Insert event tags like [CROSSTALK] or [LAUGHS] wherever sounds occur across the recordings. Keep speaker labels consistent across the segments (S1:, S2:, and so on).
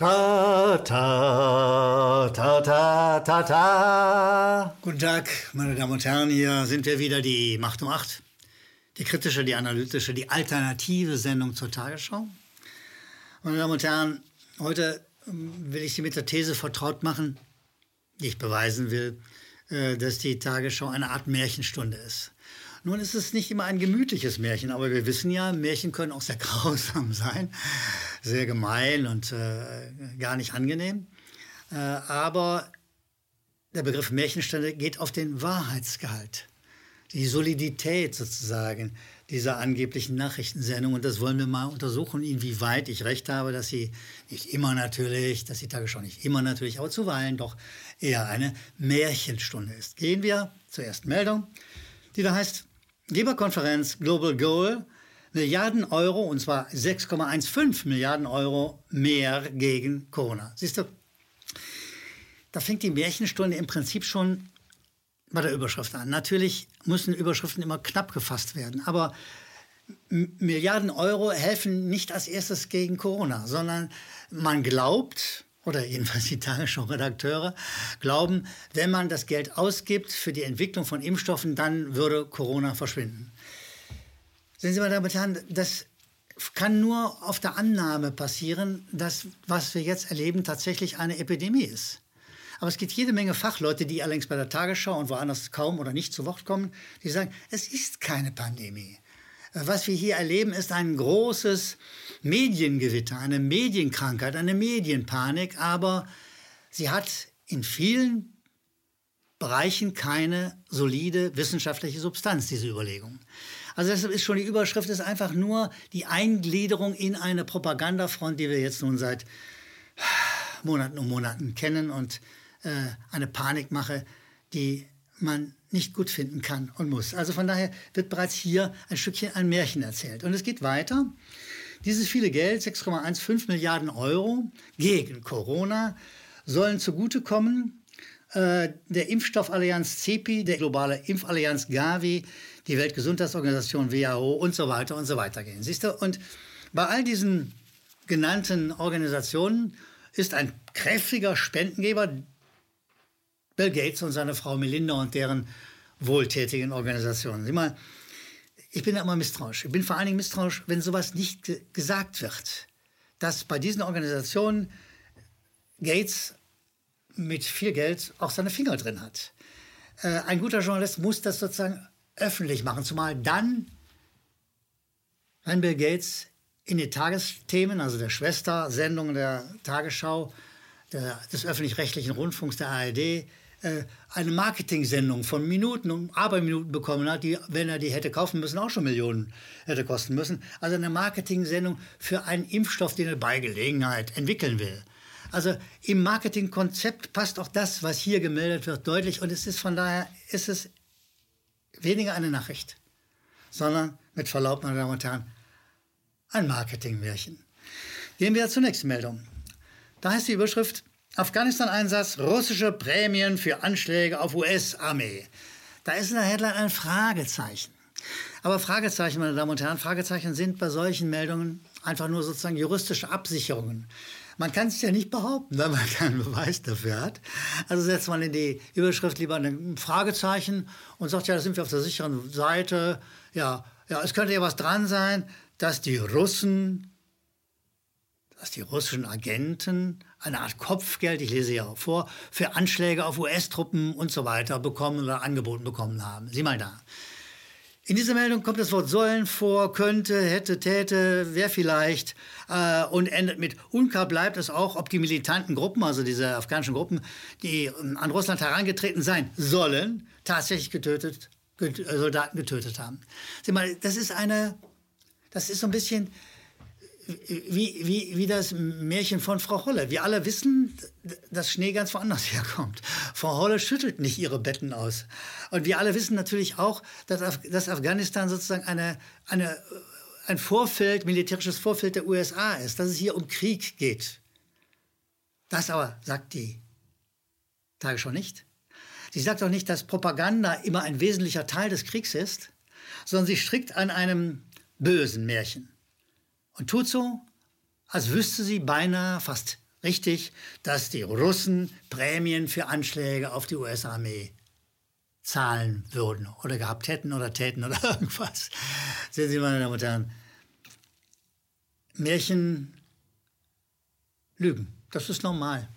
S1: Ta, ta, ta, ta, ta, ta. Guten Tag, meine Damen und Herren, hier sind wir wieder, die Macht um acht. Die kritische, die analytische, die alternative Sendung zur Tagesschau. Meine Damen und Herren, heute ähm, will ich Sie mit der These vertraut machen, die ich beweisen will, äh, dass die Tagesschau eine Art Märchenstunde ist. Nun ist es nicht immer ein gemütliches Märchen, aber wir wissen ja, Märchen können auch sehr [LAUGHS] grausam sein, sehr gemein und äh, gar nicht angenehm. Äh, aber der Begriff Märchenstunde geht auf den Wahrheitsgehalt, die Solidität sozusagen dieser angeblichen Nachrichtensendung. Und das wollen wir mal untersuchen, inwieweit ich recht habe, dass sie nicht immer natürlich, dass die Tagesschau nicht immer natürlich, aber zuweilen doch eher eine Märchenstunde ist. Gehen wir zur ersten Meldung, die da heißt, Geberkonferenz Global Goal, Milliarden Euro, und zwar 6,15 Milliarden Euro mehr gegen Corona. Siehst du, da fängt die Märchenstunde im Prinzip schon bei der Überschrift an. Natürlich müssen Überschriften immer knapp gefasst werden, aber Milliarden Euro helfen nicht als erstes gegen Corona, sondern man glaubt, oder jedenfalls die Tagesschau-Redakteure, glauben, wenn man das Geld ausgibt für die Entwicklung von Impfstoffen, dann würde Corona verschwinden. Sehen Sie, meine Damen und Herren, das kann nur auf der Annahme passieren, dass was wir jetzt erleben tatsächlich eine Epidemie ist. Aber es gibt jede Menge Fachleute, die allerdings bei der Tagesschau und woanders kaum oder nicht zu Wort kommen, die sagen, es ist keine Pandemie. Was wir hier erleben, ist ein großes Mediengewitter, eine Medienkrankheit, eine Medienpanik, aber sie hat in vielen Bereichen keine solide wissenschaftliche Substanz, diese Überlegung. Also deshalb ist schon die Überschrift ist einfach nur die Eingliederung in eine Propagandafront, die wir jetzt nun seit Monaten und Monaten kennen und äh, eine Panikmache, die man nicht gut finden kann und muss. Also von daher wird bereits hier ein Stückchen ein Märchen erzählt. Und es geht weiter. Dieses viele Geld, 6,15 Milliarden Euro gegen Corona, sollen zugutekommen äh, der Impfstoffallianz CEPI, der globale Impfallianz Gavi, die Weltgesundheitsorganisation WHO und so weiter und so weiter gehen. Siehst du? Und bei all diesen genannten Organisationen ist ein kräftiger Spendengeber Bill Gates und seine Frau Melinda und deren wohltätigen Organisationen. Sieh mal, ich bin da immer misstrauisch. Ich bin vor allen Dingen misstrauisch, wenn sowas nicht ge gesagt wird. Dass bei diesen Organisationen Gates mit viel Geld auch seine Finger drin hat. Äh, ein guter Journalist muss das sozusagen öffentlich machen, zumal dann, wenn Bill Gates in die Tagesthemen, also der Schwestersendung der Tagesschau, der, des öffentlich-rechtlichen Rundfunks der ARD, eine Marketing-Sendung von Minuten und Aberminuten bekommen hat, die, wenn er die hätte kaufen müssen, auch schon Millionen hätte kosten müssen. Also eine Marketing-Sendung für einen Impfstoff, den er bei Gelegenheit entwickeln will. Also im Marketingkonzept passt auch das, was hier gemeldet wird, deutlich. Und es ist von daher, ist es weniger eine Nachricht, sondern mit Verlaub, meine Damen und Herren, ein Marketingmärchen. Gehen wir zur nächsten Meldung. Da heißt die Überschrift, Afghanistan-Einsatz, russische Prämien für Anschläge auf US-Armee. Da ist in der Headline ein Fragezeichen. Aber Fragezeichen, meine Damen und Herren, Fragezeichen sind bei solchen Meldungen einfach nur sozusagen juristische Absicherungen. Man kann es ja nicht behaupten, weil man [LAUGHS] keinen Beweis dafür hat. Also setzt man in die Überschrift lieber ein Fragezeichen und sagt, ja, da sind wir auf der sicheren Seite. Ja, ja, es könnte ja was dran sein, dass die Russen dass die russischen Agenten eine Art Kopfgeld, ich lese ja vor, für Anschläge auf US-Truppen und so weiter bekommen oder angeboten bekommen haben. Sieh mal da. In dieser Meldung kommt das Wort sollen vor, könnte, hätte, täte, wer vielleicht äh, und endet mit unklar bleibt es auch, ob die militanten Gruppen, also diese afghanischen Gruppen, die ähm, an Russland herangetreten sein sollen, tatsächlich getötet, get Soldaten getötet haben. Sieh mal, das ist eine, das ist so ein bisschen wie, wie, wie das Märchen von Frau Holle. Wir alle wissen, dass Schnee ganz woanders [LAUGHS] herkommt. Frau Holle schüttelt nicht ihre Betten aus. Und wir alle wissen natürlich auch, dass, Af dass Afghanistan sozusagen eine, eine, ein Vorfeld, militärisches Vorfeld der USA ist, dass es hier um Krieg geht. Das aber sagt die Tagesschau nicht. Sie sagt auch nicht, dass Propaganda immer ein wesentlicher Teil des Kriegs ist, sondern sie strickt an einem bösen Märchen und tut so, als wüsste sie beinahe fast richtig, dass die Russen Prämien für Anschläge auf die US-Armee zahlen würden oder gehabt hätten oder täten oder [LAUGHS] irgendwas. Sehen Sie, meine Damen und Herren, Märchen lügen. Das ist normal.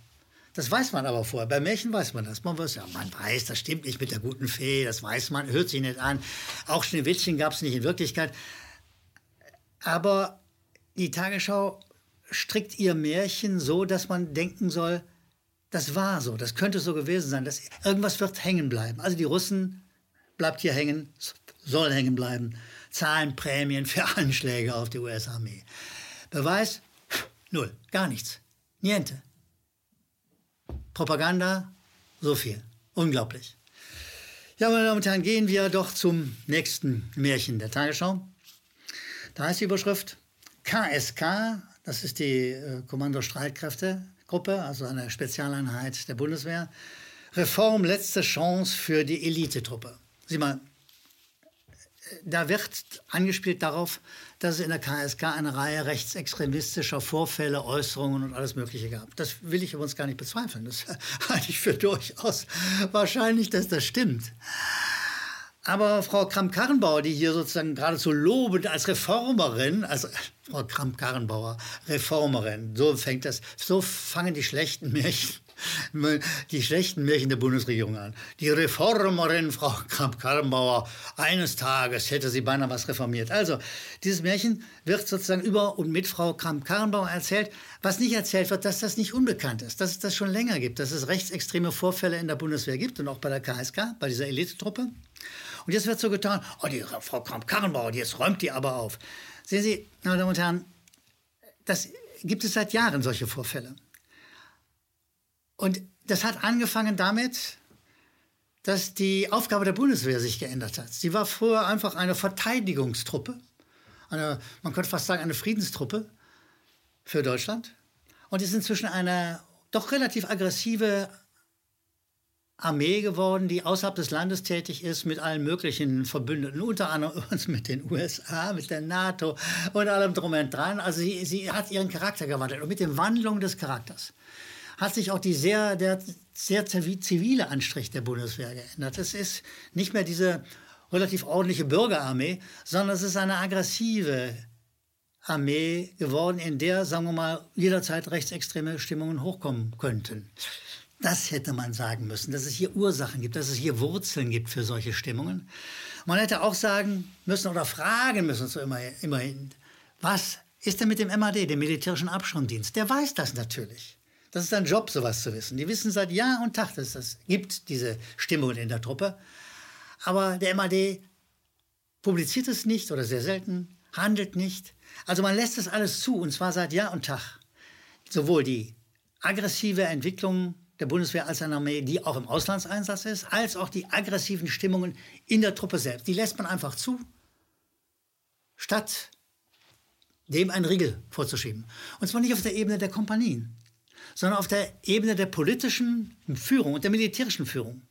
S1: Das weiß man aber vorher. Bei Märchen weiß man das. Man weiß, ja, man weiß, das stimmt nicht mit der guten Fee, das weiß man, hört sich nicht an. Auch Schneewittchen gab es nicht in Wirklichkeit. Aber die Tagesschau strickt ihr Märchen so, dass man denken soll, das war so, das könnte so gewesen sein, dass irgendwas wird hängen bleiben. Also die Russen bleibt hier hängen, soll hängen bleiben, zahlen Prämien für Anschläge auf die US-Armee. Beweis? Null, gar nichts. Niente. Propaganda, so viel. Unglaublich. Ja, meine Damen und Herren, gehen wir doch zum nächsten Märchen der Tagesschau. Da heißt die Überschrift KSK, das ist die äh, Kommandostreitkräftegruppe, also eine Spezialeinheit der Bundeswehr. Reform letzte Chance für die Elitetruppe. Sieh mal, da wird angespielt darauf, dass es in der KSK eine Reihe rechtsextremistischer Vorfälle, Äußerungen und alles Mögliche gab. Das will ich übrigens gar nicht bezweifeln. Das [LAUGHS] halte ich für durchaus wahrscheinlich, dass das stimmt. Aber Frau Kramp-Karrenbauer, die hier sozusagen geradezu lobend als Reformerin, also [LAUGHS] Frau Kramp-Karrenbauer, Reformerin, so fängt das, so fangen die schlechten Märchen [LAUGHS] die schlechten Märchen der Bundesregierung an. Die Reformerin Frau Kramp-Karrenbauer, eines Tages hätte sie beinahe was reformiert. Also, dieses Märchen wird sozusagen über und mit Frau Kramp-Karrenbauer erzählt. Was nicht erzählt wird, dass das nicht unbekannt ist, dass es das schon länger gibt, dass es rechtsextreme Vorfälle in der Bundeswehr gibt und auch bei der KSK, bei dieser Elitetruppe. Und jetzt wird so getan, oh, die Frau Kramp-Karrenbauer, jetzt räumt die aber auf. Sehen Sie, meine Damen und Herren, das gibt es seit Jahren solche Vorfälle. Und das hat angefangen damit, dass die Aufgabe der Bundeswehr sich geändert hat. Sie war früher einfach eine Verteidigungstruppe, eine, man könnte fast sagen eine Friedenstruppe für Deutschland und ist inzwischen eine doch relativ aggressive Armee geworden, die außerhalb des Landes tätig ist, mit allen möglichen Verbündeten, unter anderem [LAUGHS] mit den USA, mit der NATO und allem drum und dran. Also sie, sie hat ihren Charakter gewandelt und mit der Wandlung des Charakters hat sich auch die sehr, der sehr zivile Anstrich der Bundeswehr geändert. Es ist nicht mehr diese relativ ordentliche Bürgerarmee, sondern es ist eine aggressive Armee geworden, in der, sagen wir mal, jederzeit rechtsextreme Stimmungen hochkommen könnten. Das hätte man sagen müssen, dass es hier Ursachen gibt, dass es hier Wurzeln gibt für solche Stimmungen. Man hätte auch sagen müssen oder fragen müssen, so immerhin, was ist denn mit dem MAD, dem militärischen Abschirmdienst? Der weiß das natürlich. Das ist ein Job, sowas zu wissen. Die wissen seit Jahr und Tag, dass es gibt, diese Stimmungen in der Truppe. Aber der MAD publiziert es nicht oder sehr selten, handelt nicht. Also man lässt das alles zu, und zwar seit Jahr und Tag. Sowohl die aggressive Entwicklung der Bundeswehr als einer Armee, die auch im Auslandseinsatz ist, als auch die aggressiven Stimmungen in der Truppe selbst. Die lässt man einfach zu, statt dem einen Riegel vorzuschieben. Und zwar nicht auf der Ebene der Kompanien, sondern auf der Ebene der politischen Führung und der militärischen Führung.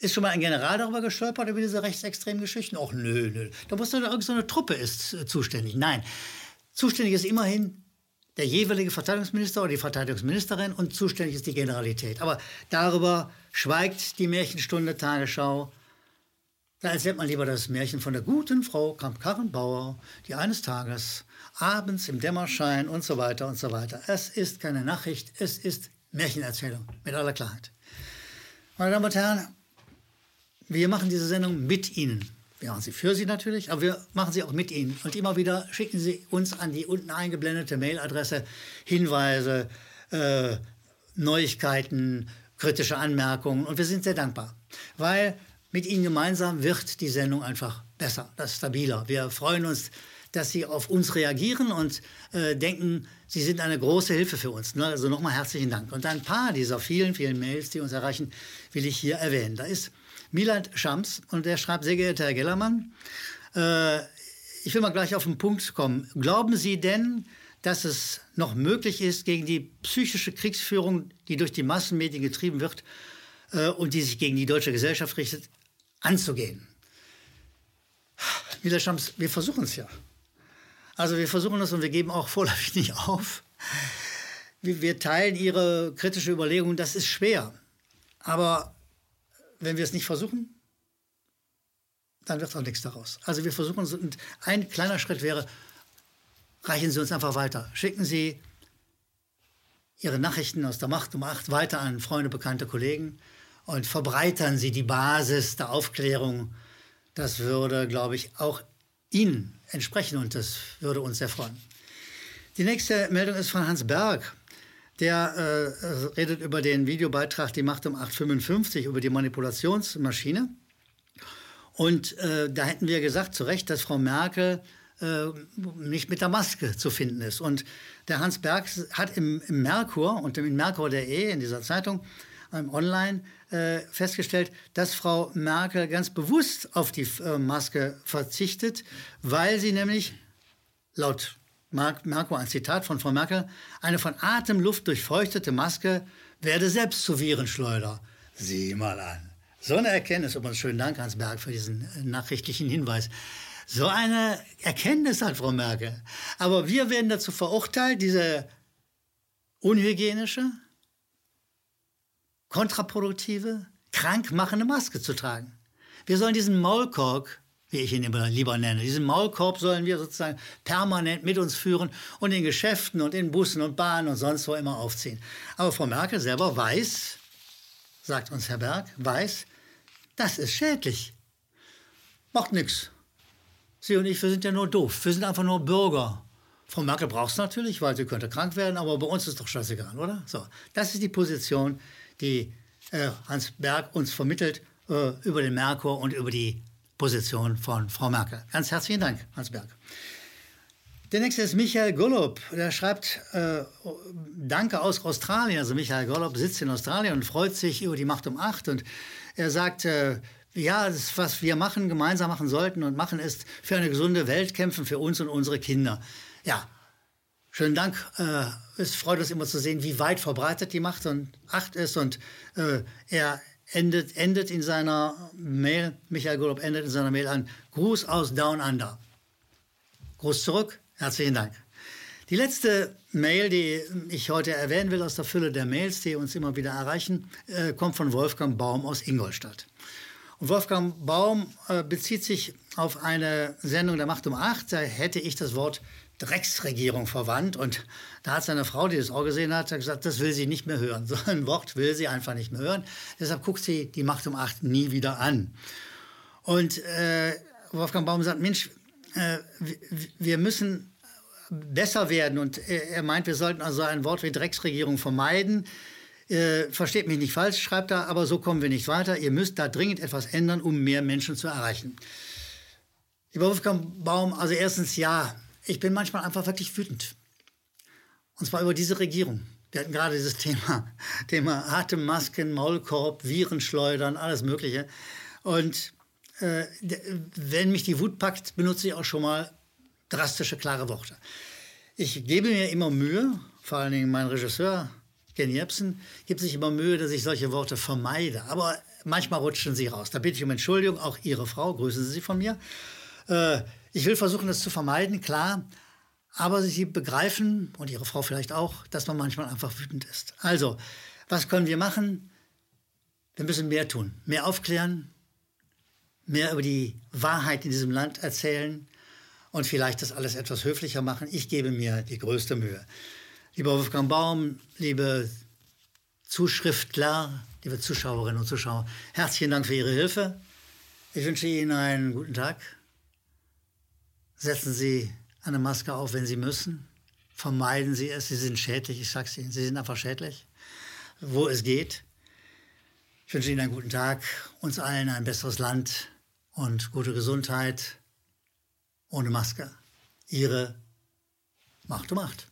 S1: Ist schon mal ein General darüber gestolpert, über diese rechtsextremen Geschichten? Och, nö, nö. Da muss doch irgendeine Truppe ist äh, zuständig. Nein, zuständig ist immerhin der jeweilige Verteidigungsminister oder die Verteidigungsministerin und zuständig ist die Generalität. Aber darüber schweigt die Märchenstunde Tagesschau. Da erzählt man lieber das Märchen von der guten Frau Kramp-Karrenbauer, die eines Tages abends im Dämmerschein und so weiter und so weiter. Es ist keine Nachricht, es ist Märchenerzählung mit aller Klarheit. Meine Damen und Herren, wir machen diese Sendung mit Ihnen. Wir machen sie für Sie natürlich, aber wir machen sie auch mit Ihnen. Und immer wieder schicken Sie uns an die unten eingeblendete Mailadresse Hinweise, äh, Neuigkeiten, kritische Anmerkungen. Und wir sind sehr dankbar, weil mit Ihnen gemeinsam wird die Sendung einfach besser, das stabiler. Wir freuen uns, dass Sie auf uns reagieren und äh, denken, Sie sind eine große Hilfe für uns. Ne? Also nochmal herzlichen Dank. Und ein paar dieser vielen, vielen Mails, die uns erreichen, will ich hier erwähnen. Da ist Milad Schams und der schreibt, sehr geehrter Herr Gellermann, äh, ich will mal gleich auf den Punkt kommen. Glauben Sie denn, dass es noch möglich ist, gegen die psychische Kriegsführung, die durch die Massenmedien getrieben wird äh, und die sich gegen die deutsche Gesellschaft richtet, anzugehen? Milad Schams, wir versuchen es ja. Also wir versuchen es und wir geben auch [LAUGHS] vorläufig nicht auf. wir teilen Ihre kritische Überlegung, das ist schwer. Aber wenn wir es nicht versuchen, dann wird auch nichts daraus. Also wir versuchen es und ein kleiner Schritt wäre, reichen Sie uns einfach weiter. Schicken Sie Ihre Nachrichten aus der Macht um acht weiter an Freunde, bekannte Kollegen und verbreitern Sie die Basis der Aufklärung. Das würde, glaube ich, auch Ihnen entsprechen und das würde uns sehr freuen. Die nächste Meldung ist von Hans Berg. Der äh, redet über den Videobeitrag Die Macht um 8.55 über die Manipulationsmaschine. Und äh, da hätten wir gesagt, zu Recht, dass Frau Merkel äh, nicht mit der Maske zu finden ist. Und der Hans Berg hat im, im Merkur und im Merkur.de in dieser Zeitung ähm, online äh, festgestellt, dass Frau Merkel ganz bewusst auf die äh, Maske verzichtet, weil sie nämlich laut Merkur, ein Zitat von Frau Merkel, eine von Atemluft durchfeuchtete Maske werde selbst zu Virenschleuder. Sieh mal an. So eine Erkenntnis, übrigens schönen Dank, Hans Berg, für diesen äh, nachrichtlichen Hinweis. So eine Erkenntnis hat Frau Merkel. Aber wir werden dazu verurteilt, diese unhygienische, kontraproduktive, krankmachende Maske zu tragen. Wir sollen diesen Maulkork wie ich ihn immer lieber nenne. Diesen Maulkorb sollen wir sozusagen permanent mit uns führen und in Geschäften und in Bussen und Bahnen und sonst wo immer aufziehen. Aber Frau Merkel selber weiß, sagt uns Herr Berg, weiß, das ist schädlich. Macht nichts. Sie und ich, wir sind ja nur doof. Wir sind einfach nur Bürger. Frau Merkel braucht es natürlich, weil sie könnte krank werden, aber bei uns ist doch scheißegal, oder? So, das ist die Position, die äh, Hans Berg uns vermittelt äh, über den Merkur und über die Position von Frau Merkel. Ganz herzlichen Dank, Hans Berg. Der nächste ist Michael Golub. Der schreibt äh, Danke aus Australien. Also Michael Golub sitzt in Australien und freut sich über die Macht um acht. Und er sagt, äh, ja, das, was wir machen, gemeinsam machen sollten und machen, ist für eine gesunde Welt kämpfen, für uns und unsere Kinder. Ja, schönen Dank. Äh, es freut uns immer zu sehen, wie weit verbreitet die Macht und acht ist. Und äh, er endet, endet in seiner Mail, Michael Golob endet in seiner Mail an Gruß aus Down Under. Gruß zurück, herzlichen Dank. Die letzte Mail, die ich heute erwähnen will aus der Fülle der Mails, die uns immer wieder erreichen, äh, kommt von Wolfgang Baum aus Ingolstadt. Und Wolfgang Baum äh, bezieht sich auf eine Sendung der Macht um acht. Da hätte ich das Wort Drecksregierung verwandt. Und da hat seine Frau, die das auch gesehen hat, gesagt, das will sie nicht mehr hören. [LAUGHS] So ein Wort will sie einfach nicht mehr hören. Deshalb guckt sie die Macht um acht nie wieder an. Und äh, Wolfgang Baum sagt, Mensch, äh, wir müssen besser werden. Und er meint, wir sollten also ein Wort wie Drecksregierung vermeiden. Äh, versteht mich nicht falsch, schreibt er, aber so kommen wir nicht weiter. Ihr müsst da dringend etwas ändern, um mehr Menschen zu erreichen. Lieber Wolfgang Baum, also erstens ja, ich bin manchmal einfach wirklich wütend. Und zwar über diese Regierung. Wir hatten gerade dieses Thema, [LAUGHS] Thema Atemmasken, Maulkorb, Virenschleudern, alles Mögliche. Und äh, wenn mich die Wut packt, benutze ich auch schon mal drastische, klare Worte. Ich gebe mir immer Mühe, vor allen Dingen mein Regisseur, Ken Jebsen, gibt sich immer Mühe, dass ich solche Worte vermeide. Aber manchmal rutschen sie raus. Da bitte ich um Entschuldigung, auch Ihre Frau, grüßen Sie sie von mir. Äh, ich will versuchen, das zu vermeiden, klar. Aber Sie begreifen, und Ihre Frau vielleicht auch, dass man manchmal einfach wütend ist. Also, was können wir machen? Wir müssen mehr tun. Mehr aufklären, mehr über die Wahrheit in diesem Land erzählen und vielleicht das alles etwas höflicher machen. Ich gebe mir die größte Mühe. Lieber Wolfgang Baum, liebe Zuschriftler, liebe Zuschauerinnen und Zuschauer, herzlichen Dank für Ihre Hilfe. Ich wünsche Ihnen einen guten Tag. Setzen Sie eine Maske auf, wenn Sie müssen. Vermeiden Sie es. Sie sind schädlich, ich sage es Ihnen. Sie sind einfach schädlich, wo es geht. Ich wünsche Ihnen einen guten Tag, uns allen ein besseres Land und gute Gesundheit ohne Maske. Ihre Macht um Macht.